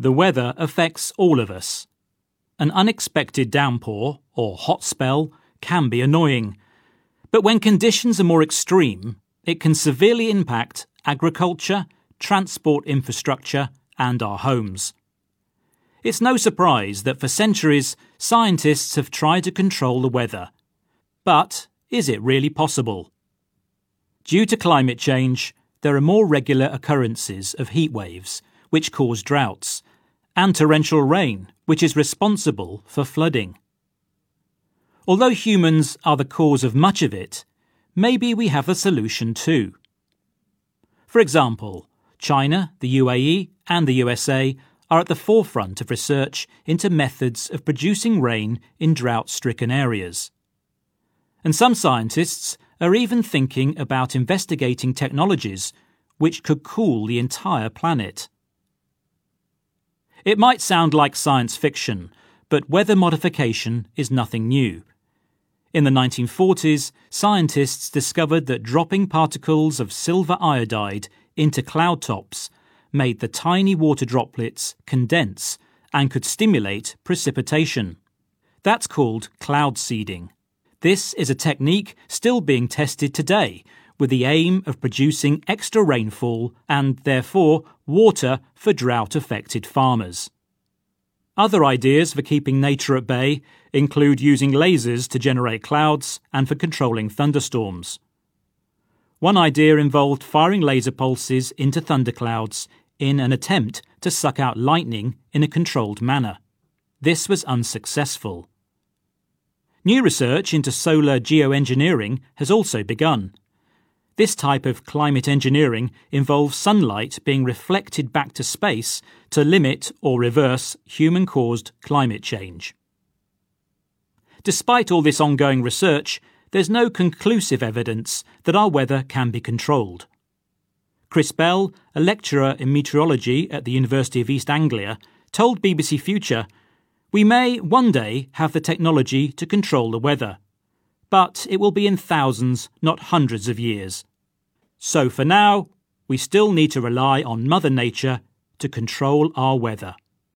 The weather affects all of us. An unexpected downpour or hot spell can be annoying, but when conditions are more extreme, it can severely impact agriculture, transport infrastructure, and our homes. It's no surprise that for centuries scientists have tried to control the weather. But is it really possible? Due to climate change, there are more regular occurrences of heat waves, which cause droughts, and torrential rain, which is responsible for flooding. Although humans are the cause of much of it, maybe we have a solution too. For example, China, the UAE, and the USA are at the forefront of research into methods of producing rain in drought stricken areas. And some scientists are even thinking about investigating technologies which could cool the entire planet. It might sound like science fiction, but weather modification is nothing new. In the 1940s, scientists discovered that dropping particles of silver iodide into cloud tops made the tiny water droplets condense and could stimulate precipitation. That's called cloud seeding. This is a technique still being tested today with the aim of producing extra rainfall and, therefore, water for drought affected farmers. Other ideas for keeping nature at bay include using lasers to generate clouds and for controlling thunderstorms. One idea involved firing laser pulses into thunderclouds in an attempt to suck out lightning in a controlled manner. This was unsuccessful. New research into solar geoengineering has also begun. This type of climate engineering involves sunlight being reflected back to space to limit or reverse human caused climate change. Despite all this ongoing research, there's no conclusive evidence that our weather can be controlled. Chris Bell, a lecturer in meteorology at the University of East Anglia, told BBC Future, We may one day have the technology to control the weather, but it will be in thousands, not hundreds of years. So for now, we still need to rely on Mother Nature to control our weather.